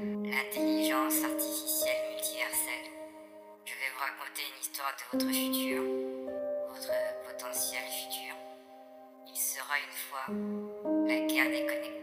L'intelligence artificielle multiverselle. Je vais vous raconter une histoire de votre futur, votre potentiel futur. Il sera une fois la guerre des connexions.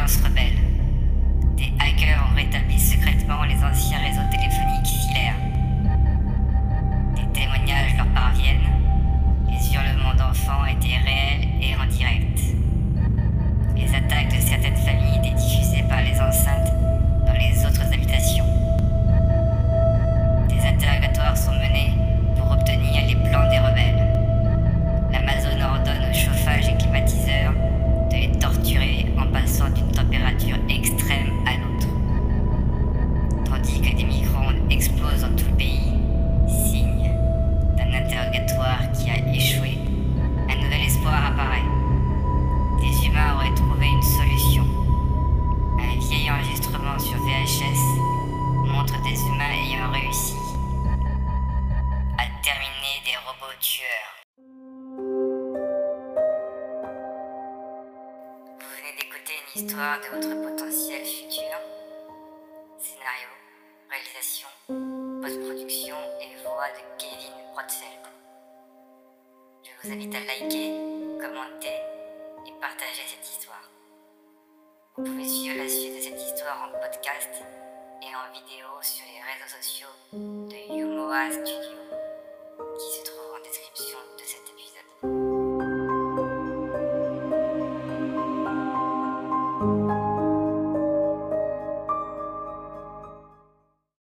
Alliance rebelle. Ayant réussi à terminer des robots tueurs. Vous venez d'écouter une histoire de votre potentiel futur. Scénario, réalisation, post-production et voix de Kevin Rothfeld. Je vous invite à liker, commenter et partager cette histoire. Vous pouvez suivre la suite de cette histoire en podcast et en vidéo sur les réseaux sociaux de Yumoa Studio qui se trouve